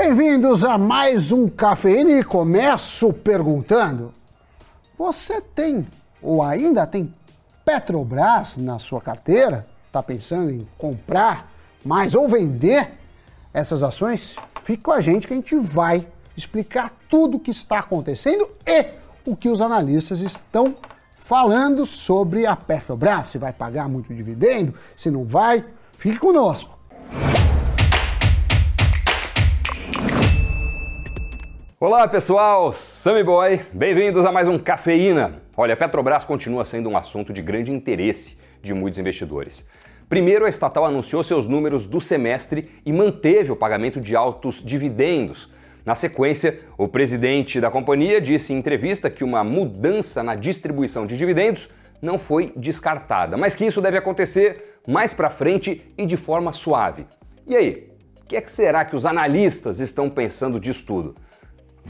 Bem-vindos a mais um Cafeína e começo perguntando: Você tem ou ainda tem Petrobras na sua carteira? Está pensando em comprar mais ou vender essas ações? Fique com a gente que a gente vai explicar tudo o que está acontecendo e o que os analistas estão falando sobre a Petrobras. Se vai pagar muito dividendo, se não vai. Fique conosco. Olá pessoal, Sammy Boy, bem-vindos a mais um Cafeína. Olha, a Petrobras continua sendo um assunto de grande interesse de muitos investidores. Primeiro, a estatal anunciou seus números do semestre e manteve o pagamento de altos dividendos. Na sequência, o presidente da companhia disse em entrevista que uma mudança na distribuição de dividendos não foi descartada, mas que isso deve acontecer mais para frente e de forma suave. E aí, o que, é que será que os analistas estão pensando disso tudo?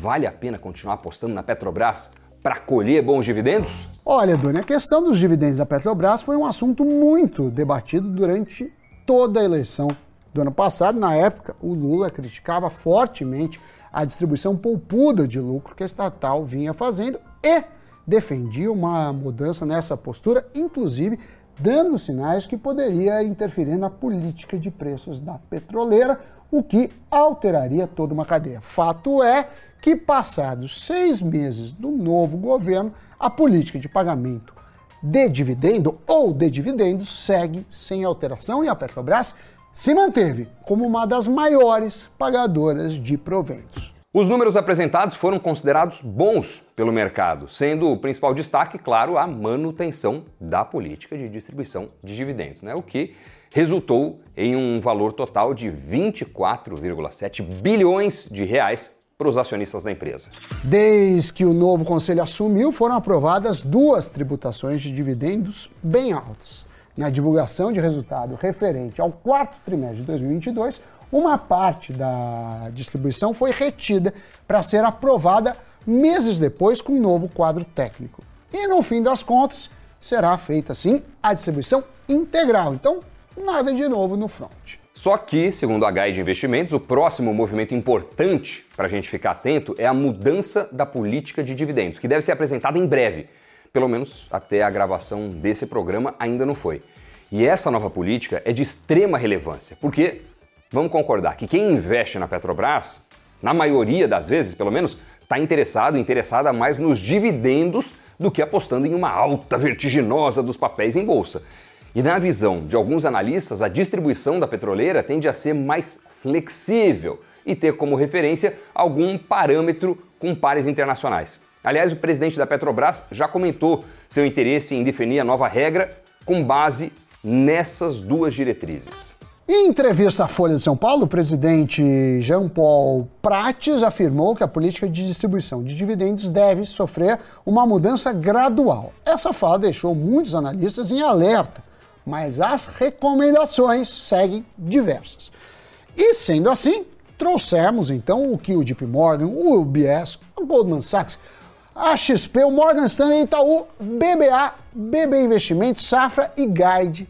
Vale a pena continuar apostando na Petrobras para colher bons dividendos? Olha, Doni, a questão dos dividendos da Petrobras foi um assunto muito debatido durante toda a eleição do ano passado. Na época, o Lula criticava fortemente a distribuição poupuda de lucro que a estatal vinha fazendo e defendia uma mudança nessa postura, inclusive dando sinais que poderia interferir na política de preços da petroleira, o que alteraria toda uma cadeia. Fato é que, passados seis meses do novo governo, a política de pagamento de dividendo ou de dividendos segue sem alteração e a Petrobras se manteve como uma das maiores pagadoras de proventos. Os números apresentados foram considerados bons pelo mercado, sendo o principal destaque, claro, a manutenção da política de distribuição de dividendos, né? o que resultou em um valor total de 24,7 bilhões de reais para os acionistas da empresa. Desde que o novo conselho assumiu, foram aprovadas duas tributações de dividendos bem altas. Na divulgação de resultado referente ao quarto trimestre de 2022, uma parte da distribuição foi retida para ser aprovada meses depois com um novo quadro técnico. E no fim das contas, será feita sim a distribuição integral. Então, nada de novo no front. Só que, segundo a Guide Investimentos, o próximo movimento importante para a gente ficar atento é a mudança da política de dividendos, que deve ser apresentada em breve. Pelo menos até a gravação desse programa ainda não foi. E essa nova política é de extrema relevância, porque vamos concordar que quem investe na Petrobras, na maioria das vezes, pelo menos, está interessado, interessada mais nos dividendos do que apostando em uma alta vertiginosa dos papéis em bolsa. E na visão de alguns analistas, a distribuição da petroleira tende a ser mais flexível e ter como referência algum parâmetro com pares internacionais. Aliás, o presidente da Petrobras já comentou seu interesse em definir a nova regra com base nessas duas diretrizes. Em entrevista à Folha de São Paulo, o presidente Jean Paul Prates afirmou que a política de distribuição de dividendos deve sofrer uma mudança gradual. Essa fala deixou muitos analistas em alerta mas as recomendações seguem diversas. E sendo assim, trouxemos então o que o JP Morgan, o UBS, o Goldman Sachs, a XP, o Morgan Stanley, Itaú, BBA, BB Investimentos, Safra e Guide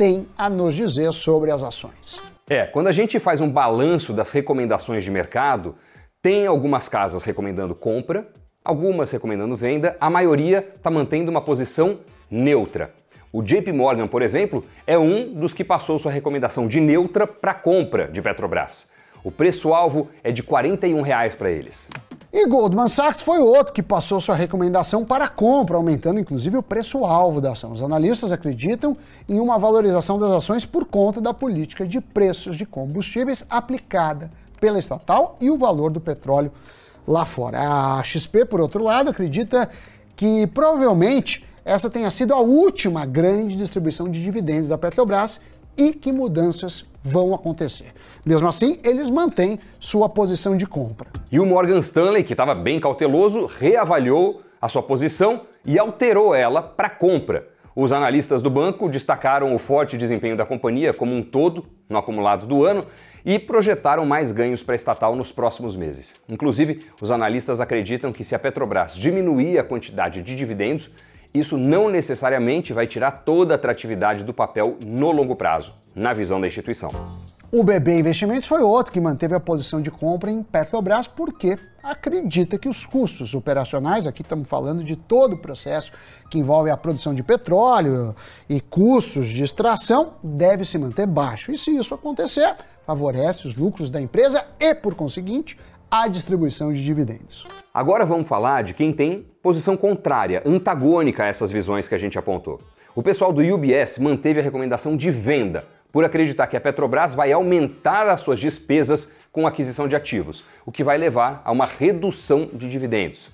têm a nos dizer sobre as ações. É, quando a gente faz um balanço das recomendações de mercado, tem algumas casas recomendando compra, algumas recomendando venda, a maioria está mantendo uma posição neutra. O JP Morgan, por exemplo, é um dos que passou sua recomendação de neutra para compra de Petrobras. O preço-alvo é de 41 reais para eles. E Goldman Sachs foi outro que passou sua recomendação para compra, aumentando inclusive o preço-alvo da ação. Os analistas acreditam em uma valorização das ações por conta da política de preços de combustíveis aplicada pela estatal e o valor do petróleo lá fora. A XP, por outro lado, acredita que provavelmente essa tenha sido a última grande distribuição de dividendos da Petrobras e que mudanças vão acontecer. Mesmo assim, eles mantêm sua posição de compra. E o Morgan Stanley, que estava bem cauteloso, reavaliou a sua posição e alterou ela para compra. Os analistas do banco destacaram o forte desempenho da companhia como um todo no acumulado do ano e projetaram mais ganhos para a estatal nos próximos meses. Inclusive, os analistas acreditam que se a Petrobras diminuir a quantidade de dividendos, isso não necessariamente vai tirar toda a atratividade do papel no longo prazo, na visão da instituição. O BB Investimentos foi outro que manteve a posição de compra em Petrobras porque acredita que os custos operacionais, aqui estamos falando de todo o processo que envolve a produção de petróleo e custos de extração, deve se manter baixo. E se isso acontecer, favorece os lucros da empresa e, por conseguinte, a distribuição de dividendos. Agora vamos falar de quem tem posição contrária, antagônica a essas visões que a gente apontou. O pessoal do UBS manteve a recomendação de venda por acreditar que a Petrobras vai aumentar as suas despesas com aquisição de ativos, o que vai levar a uma redução de dividendos.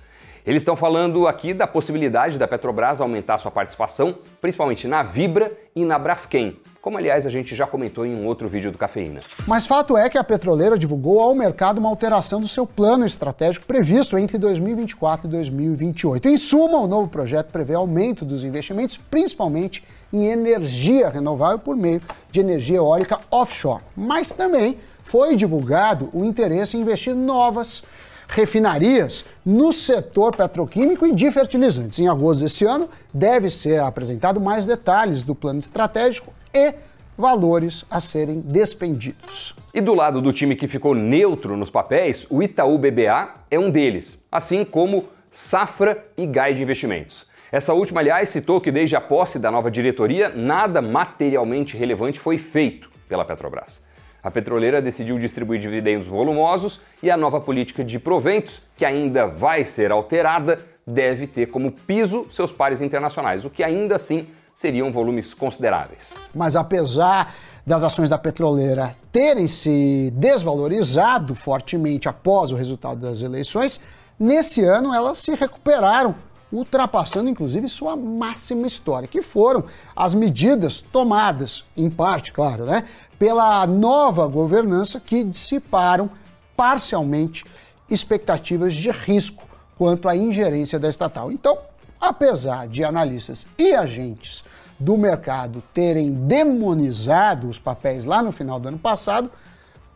Eles estão falando aqui da possibilidade da Petrobras aumentar sua participação, principalmente na Vibra e na Braskem, como aliás a gente já comentou em um outro vídeo do Cafeína. Mas fato é que a petroleira divulgou ao mercado uma alteração do seu plano estratégico previsto entre 2024 e 2028. Em suma, o novo projeto prevê aumento dos investimentos, principalmente em energia renovável por meio de energia eólica offshore. Mas também foi divulgado o interesse em investir novas refinarias no setor petroquímico e de fertilizantes. Em agosto desse ano, deve ser apresentado mais detalhes do plano estratégico e valores a serem despendidos. E do lado do time que ficou neutro nos papéis, o Itaú BBA é um deles, assim como Safra e Gai de Investimentos. Essa última, aliás, citou que desde a posse da nova diretoria, nada materialmente relevante foi feito pela Petrobras. A petroleira decidiu distribuir dividendos volumosos e a nova política de proventos, que ainda vai ser alterada, deve ter como piso seus pares internacionais, o que ainda assim seriam volumes consideráveis. Mas apesar das ações da petroleira terem se desvalorizado fortemente após o resultado das eleições, nesse ano elas se recuperaram ultrapassando inclusive sua máxima história, que foram as medidas tomadas, em parte, claro, né, pela nova governança que dissiparam parcialmente expectativas de risco quanto à ingerência da estatal. Então, apesar de analistas e agentes do mercado terem demonizado os papéis lá no final do ano passado,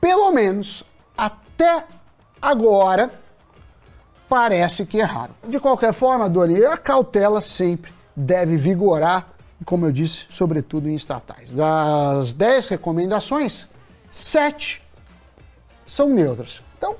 pelo menos até agora parece que erraram. De qualquer forma, Doni, a cautela sempre deve vigorar, como eu disse, sobretudo em estatais. Das 10 recomendações, 7 são neutras. Então,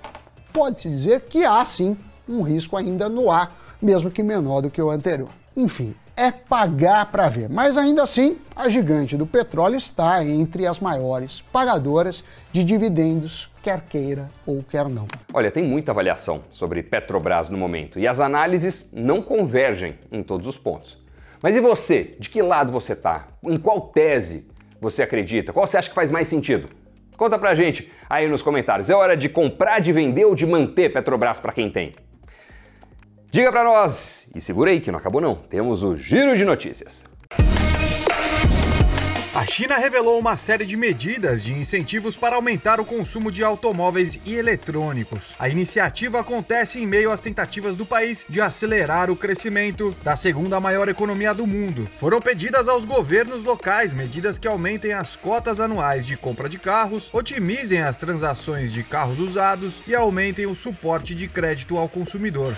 pode-se dizer que há sim um risco ainda no ar, mesmo que menor do que o anterior. Enfim, é pagar para ver. Mas ainda assim, a gigante do petróleo está entre as maiores pagadoras de dividendos, quer queira ou quer não. Olha, tem muita avaliação sobre Petrobras no momento e as análises não convergem em todos os pontos. Mas e você? De que lado você está? Em qual tese você acredita? Qual você acha que faz mais sentido? Conta pra gente aí nos comentários. É hora de comprar, de vender ou de manter Petrobras para quem tem? Diga para nós e segura aí que não acabou não. Temos o giro de notícias. A China revelou uma série de medidas de incentivos para aumentar o consumo de automóveis e eletrônicos. A iniciativa acontece em meio às tentativas do país de acelerar o crescimento da segunda maior economia do mundo. Foram pedidas aos governos locais medidas que aumentem as cotas anuais de compra de carros, otimizem as transações de carros usados e aumentem o suporte de crédito ao consumidor.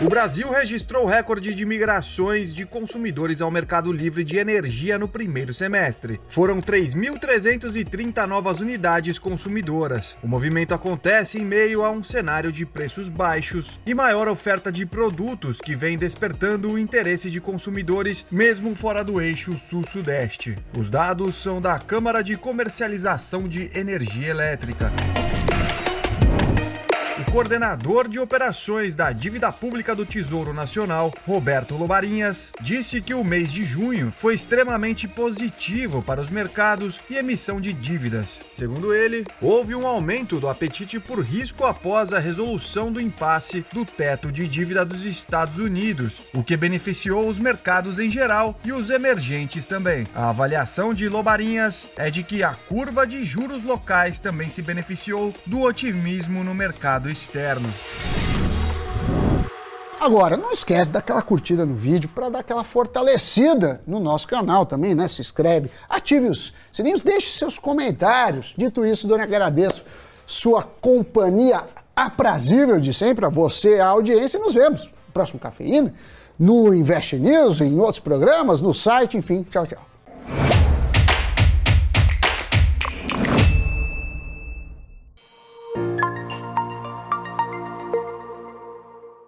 O Brasil registrou recorde de migrações de consumidores ao mercado livre de energia no primeiro semestre. Foram 3.330 novas unidades consumidoras. O movimento acontece em meio a um cenário de preços baixos e maior oferta de produtos que vem despertando o interesse de consumidores mesmo fora do eixo sul-sudeste. Os dados são da Câmara de Comercialização de Energia Elétrica. Coordenador de operações da Dívida Pública do Tesouro Nacional, Roberto Lobarinhas, disse que o mês de junho foi extremamente positivo para os mercados e emissão de dívidas. Segundo ele, houve um aumento do apetite por risco após a resolução do impasse do teto de dívida dos Estados Unidos, o que beneficiou os mercados em geral e os emergentes também. A avaliação de Lobarinhas é de que a curva de juros locais também se beneficiou do otimismo no mercado externo. Agora, não esquece daquela curtida no vídeo para dar aquela fortalecida no nosso canal também, né? Se inscreve, ative os sininhos, deixe seus comentários. Dito isso, Dona, agradeço sua companhia aprazível de sempre, a você, a audiência, e nos vemos no próximo Cafeína, no Invest News, em outros programas, no site, enfim. Tchau, tchau.